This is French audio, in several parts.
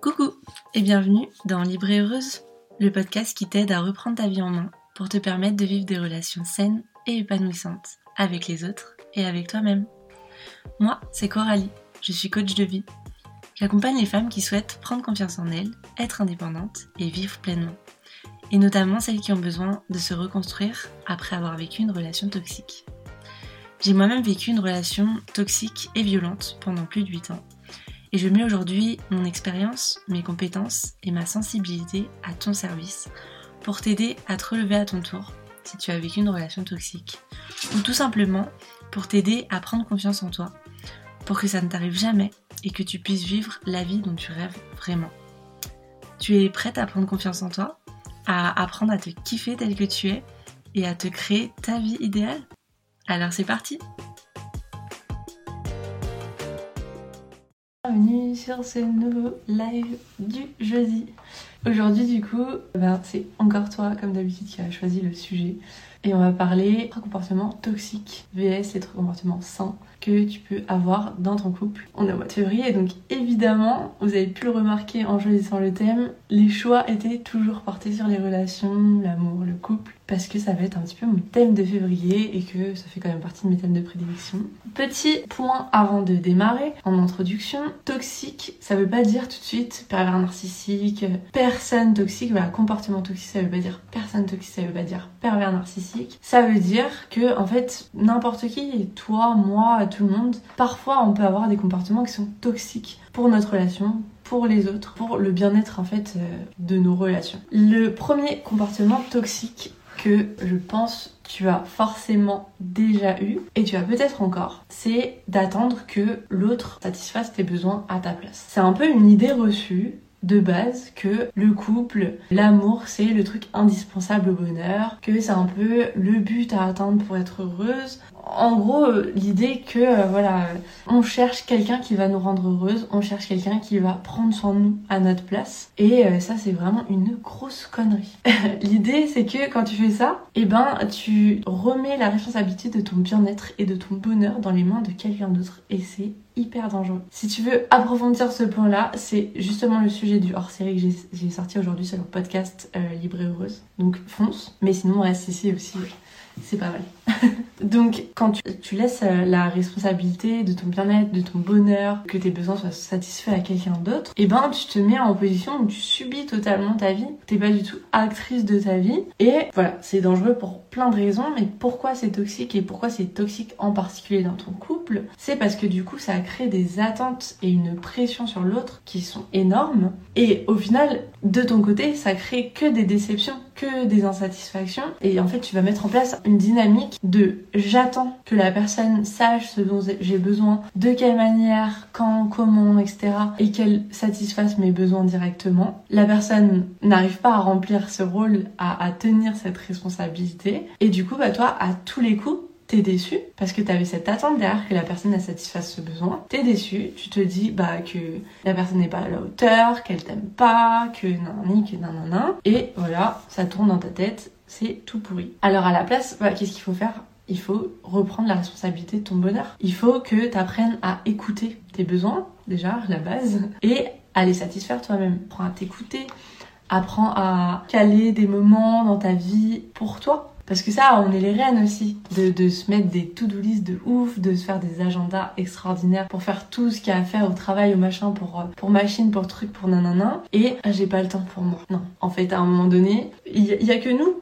Coucou et bienvenue dans Libre Heureuse, le podcast qui t'aide à reprendre ta vie en main pour te permettre de vivre des relations saines et épanouissantes avec les autres et avec toi-même. Moi, c'est Coralie, je suis coach de vie. J'accompagne les femmes qui souhaitent prendre confiance en elles, être indépendantes et vivre pleinement. Et notamment celles qui ont besoin de se reconstruire après avoir vécu une relation toxique. J'ai moi-même vécu une relation toxique et violente pendant plus de 8 ans. Et je mets aujourd'hui mon expérience, mes compétences et ma sensibilité à ton service pour t'aider à te relever à ton tour si tu as vécu une relation toxique. Ou tout simplement pour t'aider à prendre confiance en toi, pour que ça ne t'arrive jamais et que tu puisses vivre la vie dont tu rêves vraiment. Tu es prête à prendre confiance en toi, à apprendre à te kiffer tel que tu es et à te créer ta vie idéale? Alors c'est parti Bienvenue sur ce nouveau live du jeudi. Aujourd'hui du coup, ben, c'est encore toi comme d'habitude qui a choisi le sujet. Et on va parler comportement toxique vs les comportements sains que tu peux avoir dans ton couple. On est au mois février donc évidemment, vous avez pu le remarquer en choisissant le thème, les choix étaient toujours portés sur les relations, l'amour, le couple parce que ça va être un petit peu mon thème de février et que ça fait quand même partie de mes thèmes de prédilection. Petit point avant de démarrer, en introduction, toxique, ça veut pas dire tout de suite pervers narcissique, personne toxique, voilà, comportement toxique, ça veut pas dire personne toxique, ça veut pas dire pervers narcissique. Ça veut dire que, en fait, n'importe qui, toi, moi, tout le monde, parfois on peut avoir des comportements qui sont toxiques pour notre relation, pour les autres, pour le bien-être en fait euh, de nos relations. Le premier comportement toxique que je pense tu as forcément déjà eu et tu as peut-être encore, c'est d'attendre que l'autre satisfasse tes besoins à ta place. C'est un peu une idée reçue de base que le couple, l'amour, c'est le truc indispensable au bonheur, que c'est un peu le but à atteindre pour être heureuse. En gros, l'idée que euh, voilà, on cherche quelqu'un qui va nous rendre heureuse, on cherche quelqu'un qui va prendre soin de nous à notre place. Et euh, ça, c'est vraiment une grosse connerie. l'idée, c'est que quand tu fais ça, eh ben, tu remets la responsabilité de ton bien-être et de ton bonheur dans les mains de quelqu'un d'autre. Et c'est hyper dangereux. Si tu veux approfondir ce point-là, c'est justement le sujet du hors-série que j'ai sorti aujourd'hui sur le podcast euh, Libre et Heureuse. Donc fonce. Mais sinon, reste ici aussi. C'est pas mal. Donc, quand tu, laisses euh, la responsabilité de ton bien-être, de ton bonheur, que tes besoins soient satisfaits à quelqu'un d'autre, et eh ben tu te mets en position où tu subis totalement ta vie. T'es pas du tout actrice de ta vie. Et voilà, c'est dangereux pour plein de raisons. Mais pourquoi c'est toxique et pourquoi c'est toxique en particulier dans ton couple? C'est parce que du coup, ça crée des attentes et une pression sur l'autre qui sont énormes. Et au final, de ton côté, ça crée que des déceptions, que des insatisfactions. Et en fait, tu vas mettre en place une dynamique de j'attends que la personne sache ce dont j'ai besoin, de quelle manière, quand, comment, etc. et qu'elle satisfasse mes besoins directement. La personne n'arrive pas à remplir ce rôle, à, à tenir cette responsabilité. Et du coup, bah toi, à tous les coups, t'es déçu parce que t'avais cette attente derrière que la personne a satisfasse ce besoin. T'es déçu, tu te dis bah que la personne n'est pas à la hauteur, qu'elle t'aime pas, que nanani, que nanana. Et voilà, ça tourne dans ta tête, c'est tout pourri. Alors à la place, bah, qu'est-ce qu'il faut faire? Il faut reprendre la responsabilité de ton bonheur. Il faut que tu apprennes à écouter tes besoins, déjà, la base, et à les satisfaire toi-même. Apprends à t'écouter, apprends à caler des moments dans ta vie pour toi. Parce que ça, on est les reines aussi, de, de se mettre des to-do list de ouf, de se faire des agendas extraordinaires pour faire tout ce qu'il y a à faire au travail, au machin, pour, euh, pour machine, pour truc, pour nanana. Et j'ai pas le temps pour moi. Non. En fait, à un moment donné, il y, a que nous.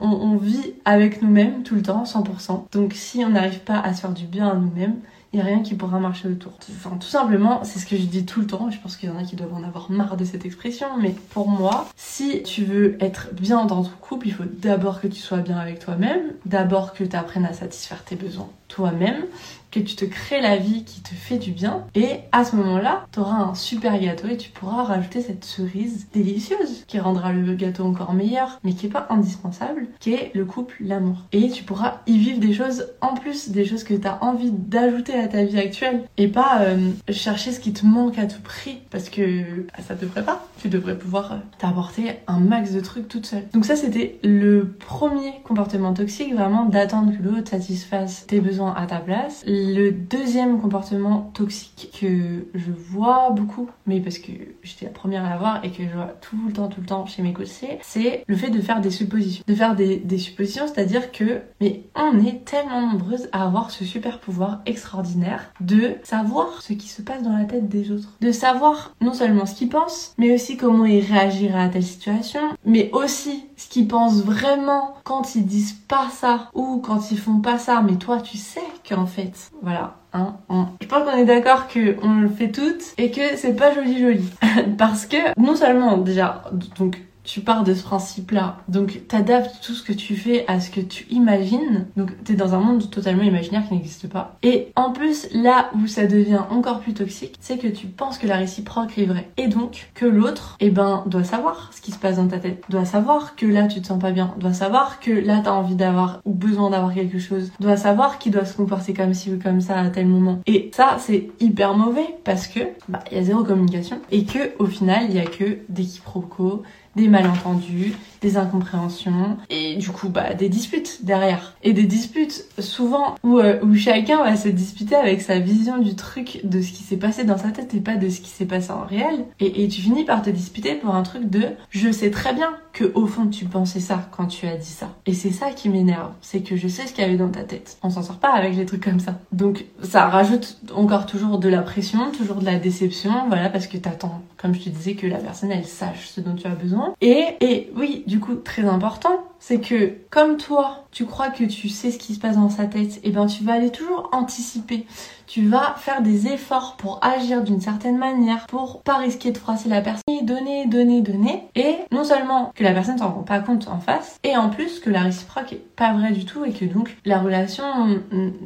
on, on vit avec nous-mêmes tout le temps, 100%. Donc si on n'arrive pas à se faire du bien à nous-mêmes, a rien qui pourra marcher autour. Enfin, tout simplement, c'est ce que je dis tout le temps, je pense qu'il y en a qui doivent en avoir marre de cette expression, mais pour moi, si tu veux être bien dans ton couple, il faut d'abord que tu sois bien avec toi-même, d'abord que tu apprennes à satisfaire tes besoins toi-même, que tu te crées la vie qui te fait du bien. Et à ce moment-là, tu auras un super gâteau et tu pourras rajouter cette cerise délicieuse qui rendra le gâteau encore meilleur, mais qui est pas indispensable, qui est le couple, l'amour. Et tu pourras y vivre des choses en plus, des choses que tu as envie d'ajouter à ta vie actuelle et pas euh, chercher ce qui te manque à tout prix parce que bah, ça te ferait pas. Tu devrais pouvoir euh, t'apporter un max de trucs toute seule. Donc ça c'était le premier comportement toxique, vraiment d'attendre que l'autre satisfasse tes besoins à ta place Le deuxième comportement toxique que je vois beaucoup, mais parce que j'étais la première à l'avoir et que je vois tout le temps, tout le temps chez mes coachés, c'est le fait de faire des suppositions. De faire des, des suppositions, c'est-à-dire que, mais on est tellement nombreuses à avoir ce super pouvoir extraordinaire de savoir ce qui se passe dans la tête des autres. De savoir non seulement ce qu'ils pensent, mais aussi comment ils réagiraient à telle situation, mais aussi ce qu'ils pensent vraiment quand ils disent pas ça ou quand ils font pas ça, mais toi tu sais qu'en fait, voilà, Hein, Je pense qu'on est d'accord qu'on le fait toutes et que c'est pas joli joli. Parce que non seulement déjà, donc tu pars de ce principe-là. Donc, t'adaptes tout ce que tu fais à ce que tu imagines. Donc, t'es dans un monde totalement imaginaire qui n'existe pas. Et en plus, là où ça devient encore plus toxique, c'est que tu penses que la réciproque est vraie. Et donc, que l'autre, eh ben, doit savoir ce qui se passe dans ta tête. Doit savoir que là, tu te sens pas bien. Doit savoir que là, t'as envie d'avoir ou besoin d'avoir quelque chose. Doit savoir qu'il doit se comporter comme ci ou comme ça à tel moment. Et ça, c'est hyper mauvais parce que, bah, il y a zéro communication. Et que, au final, il y a que des quiproquos, des malentendus, des incompréhensions et du coup bah des disputes derrière. Et des disputes souvent où, euh, où chacun va se disputer avec sa vision du truc de ce qui s'est passé dans sa tête et pas de ce qui s'est passé en réel. Et, et tu finis par te disputer pour un truc de je sais très bien que au fond tu pensais ça quand tu as dit ça. Et c'est ça qui m'énerve, c'est que je sais ce qu'il y avait dans ta tête. On s'en sort pas avec les trucs comme ça. Donc ça rajoute encore toujours de la pression, toujours de la déception, voilà parce que t'attends, comme je te disais, que la personne elle sache ce dont tu as besoin. Et, oui, du coup, très important, c'est que comme toi, tu crois que tu sais ce qui se passe dans sa tête, et eh ben tu vas aller toujours anticiper. Tu vas faire des efforts pour agir d'une certaine manière, pour pas risquer de froisser la personne, donner, donner, donner. Et non seulement que la personne s'en rend pas compte en face, et en plus que la réciproque est pas vraie du tout et que donc la relation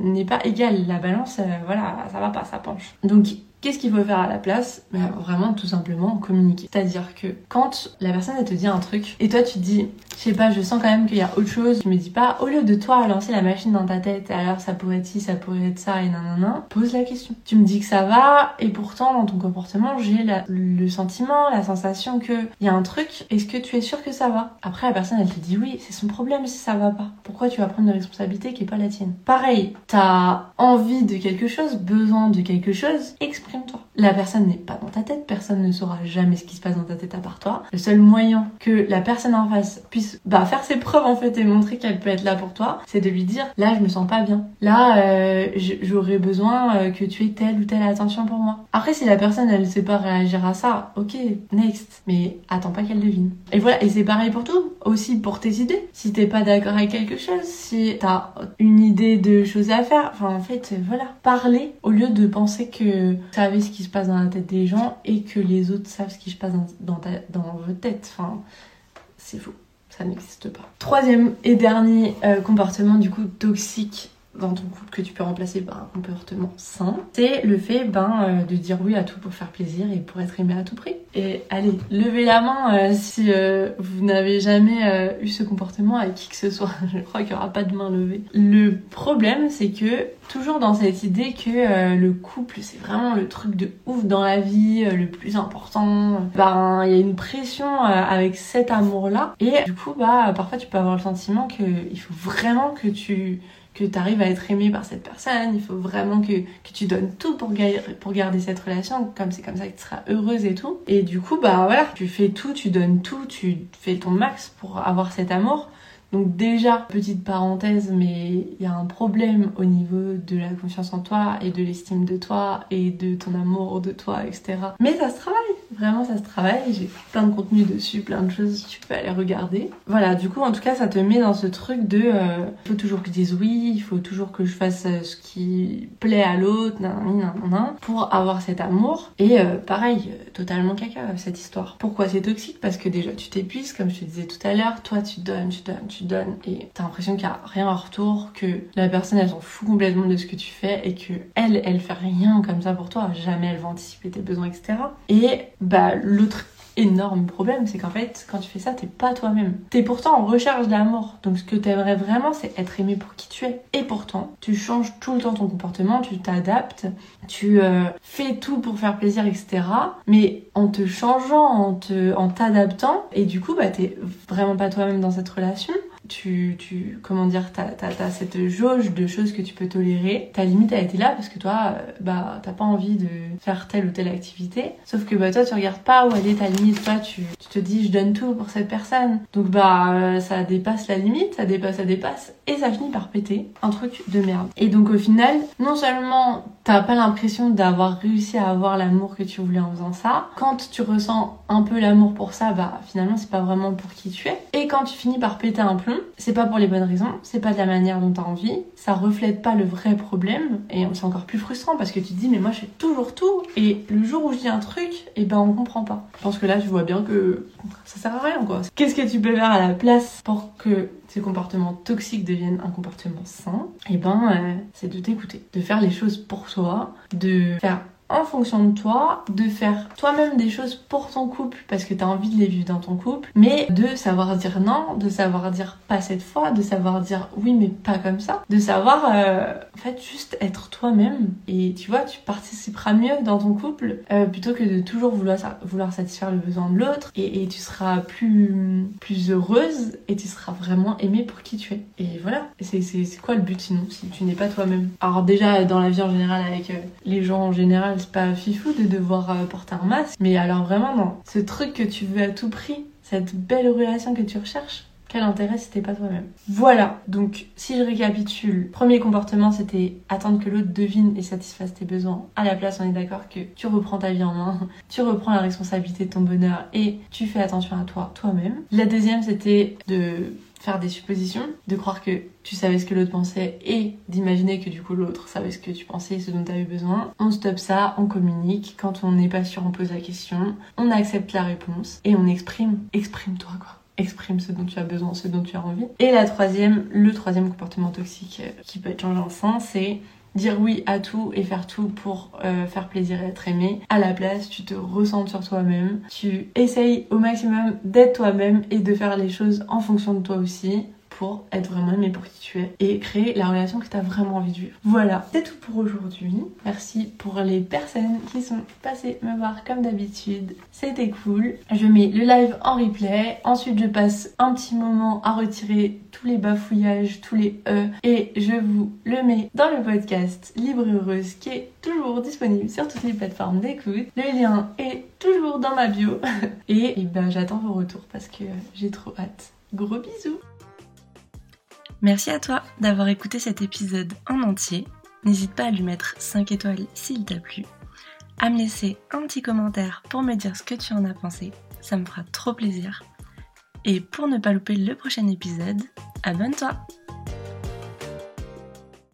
n'est pas égale. La balance, euh, voilà, ça va pas, ça penche. Donc Qu'est-ce qu'il faut faire à la place? Ben, Vraiment, tout simplement, communiquer. C'est-à-dire que quand la personne, elle te dit un truc, et toi, tu te dis, je sais pas, je sens quand même qu'il y a autre chose, tu me dis pas, au lieu de toi lancer la machine dans ta tête, alors ça pourrait être ci, ça pourrait être ça, et nanana, pose la question. Tu me dis que ça va, et pourtant, dans ton comportement, j'ai le sentiment, la sensation que il y a un truc, est-ce que tu es sûr que ça va? Après, la personne, elle te dit oui, c'est son problème si ça va pas. Pourquoi tu vas prendre une responsabilité qui est pas la tienne? Pareil, t'as envie de quelque chose, besoin de quelque chose, toi La personne n'est pas dans ta tête, personne ne saura jamais ce qui se passe dans ta tête à part toi. Le seul moyen que la personne en face puisse bah, faire ses preuves en fait et montrer qu'elle peut être là pour toi, c'est de lui dire là je me sens pas bien. Là euh, j'aurais besoin euh, que tu aies telle ou telle attention pour moi. Après si la personne elle sait pas réagir à ça, ok, next. Mais attends pas qu'elle devine. Et voilà, et c'est pareil pour tout, aussi pour tes idées. Si t'es pas d'accord avec quelque chose, si t'as une idée de choses à faire, enfin en fait voilà, parler au lieu de penser que savez ce qui se passe dans la tête des gens et que les autres savent ce qui se passe dans, ta, dans votre tête. C'est faux. Ça n'existe pas. Troisième et dernier euh, comportement du coup toxique dans ton couple que tu peux remplacer par un comportement sain, c'est le fait ben, euh, de dire oui à tout pour faire plaisir et pour être aimé à tout prix. Et allez, levez la main euh, si euh, vous n'avez jamais eu ce comportement avec qui que ce soit. Je crois qu'il n'y aura pas de main levée. Le problème, c'est que toujours dans cette idée que le couple, c'est vraiment le truc de ouf dans la vie, le plus important, ben il y a une pression avec cet amour-là. Et du coup, bah parfois tu peux avoir le sentiment qu'il faut vraiment que tu que tu arrives à être aimé par cette personne, il faut vraiment que, que tu donnes tout pour, pour garder cette relation, comme c'est comme ça que tu seras heureuse et tout. Et du coup, bah voilà, tu fais tout, tu donnes tout, tu fais ton max pour avoir cet amour. Donc déjà, petite parenthèse, mais il y a un problème au niveau de la confiance en toi et de l'estime de toi et de ton amour de toi, etc. Mais ça se travaille, vraiment ça se travaille. J'ai plein de contenu dessus, plein de choses, tu peux aller regarder. Voilà, du coup en tout cas ça te met dans ce truc de euh, il faut toujours que je dise oui, il faut toujours que je fasse euh, ce qui plaît à l'autre, pour avoir cet amour. Et euh, pareil, totalement caca cette histoire. Pourquoi c'est toxique? Parce que déjà tu t'épuises, comme je te disais tout à l'heure, toi tu donnes, tu donnes, tu donnes et t'as l'impression qu'il n'y a rien en retour, que la personne elle s'en fout complètement de ce que tu fais et que elle, elle fait rien comme ça pour toi, jamais elle va anticiper tes besoins, etc. Et bah l'autre énorme problème, c'est qu'en fait, quand tu fais ça, t'es pas toi-même. T'es pourtant en recherche d'amour. Donc ce que t'aimerais vraiment, c'est être aimé pour qui tu es. Et pourtant, tu changes tout le temps ton comportement, tu t'adaptes, tu euh, fais tout pour faire plaisir, etc. Mais en te changeant, en te, en t'adaptant, et du coup, bah t'es vraiment pas toi-même dans cette relation tu, tu comment dire, t'as, t'as, cette jauge de choses que tu peux tolérer. Ta limite a été là parce que toi, euh, bah, t'as pas envie de faire telle ou telle activité. Sauf que bah, toi, tu regardes pas où elle est ta limite. Toi, tu, tu te dis, je donne tout pour cette personne. Donc, bah, euh, ça dépasse la limite, ça dépasse, ça dépasse. Et ça finit par péter. Un truc de merde. Et donc, au final, non seulement t'as pas l'impression d'avoir réussi à avoir l'amour que tu voulais en faisant ça, quand tu ressens un peu l'amour pour ça, bah, finalement, c'est pas vraiment pour qui tu es. Et quand tu finis par péter un plomb, c'est pas pour les bonnes raisons, c'est pas de la manière dont t'as envie, ça reflète pas le vrai problème, et c'est encore plus frustrant parce que tu te dis, mais moi je fais toujours tout, et le jour où je dis un truc, et eh ben on comprend pas. Je pense que là, tu vois bien que ça sert à rien quoi. Qu'est-ce que tu peux faire à la place pour que ces comportements toxiques deviennent un comportement sain Et eh ben, euh, c'est de t'écouter, de faire les choses pour toi, de faire en fonction de toi, de faire toi-même des choses pour ton couple parce que tu as envie de les vivre dans ton couple, mais de savoir dire non, de savoir dire pas cette fois, de savoir dire oui mais pas comme ça, de savoir euh, en fait juste être toi-même. Et tu vois tu participeras mieux dans ton couple euh, plutôt que de toujours vouloir, vouloir satisfaire le besoin de l'autre et, tu seras plus, plus heureuse et tu seras vraiment aimée pour qui tu es. Et voilà, c'est quoi le but sinon si tu n'es pas toi-même? Alors déjà dans la vie en général avec euh, les gens en général pas fifou de devoir euh, porter un masque, mais alors vraiment non. Ce truc que tu veux à tout prix, cette belle relation que tu recherches, quel intérêt si t'es pas toi-même Voilà, donc si je récapitule, premier comportement c'était attendre que l'autre devine et satisfasse tes besoins. À la place, on est d'accord que tu reprends ta vie en main, tu reprends la responsabilité de ton bonheur et tu fais attention à toi toi-même. La deuxième c'était de faire des suppositions, de croire que tu savais ce que l'autre pensait et d'imaginer que du coup l'autre savait ce que tu pensais ce dont tu avais besoin. On stoppe ça, on communique. Quand on n'est pas sûr, on pose la question, on accepte la réponse et on exprime. Exprime-toi quoi exprime ce dont tu as besoin, ce dont tu as envie. Et la troisième, le troisième comportement toxique euh, qui peut être changeant c'est dire oui à tout et faire tout pour euh, faire plaisir et être aimé. À la place, tu te ressens sur toi-même, tu essayes au maximum d'être toi-même et de faire les choses en fonction de toi aussi pour être vraiment aimé pour qui tu es et créer la relation que tu as vraiment envie de vivre. Voilà, c'est tout pour aujourd'hui. Merci pour les personnes qui sont passées me voir comme d'habitude. C'était cool. Je mets le live en replay. Ensuite, je passe un petit moment à retirer tous les bafouillages, tous les E et je vous le mets dans le podcast Libre Heureuse qui est toujours disponible sur toutes les plateformes d'écoute. Le lien est toujours dans ma bio et, et ben j'attends vos retours parce que j'ai trop hâte. Gros bisous Merci à toi d'avoir écouté cet épisode en entier. N'hésite pas à lui mettre 5 étoiles s'il t'a plu, à me laisser un petit commentaire pour me dire ce que tu en as pensé, ça me fera trop plaisir. Et pour ne pas louper le prochain épisode, abonne-toi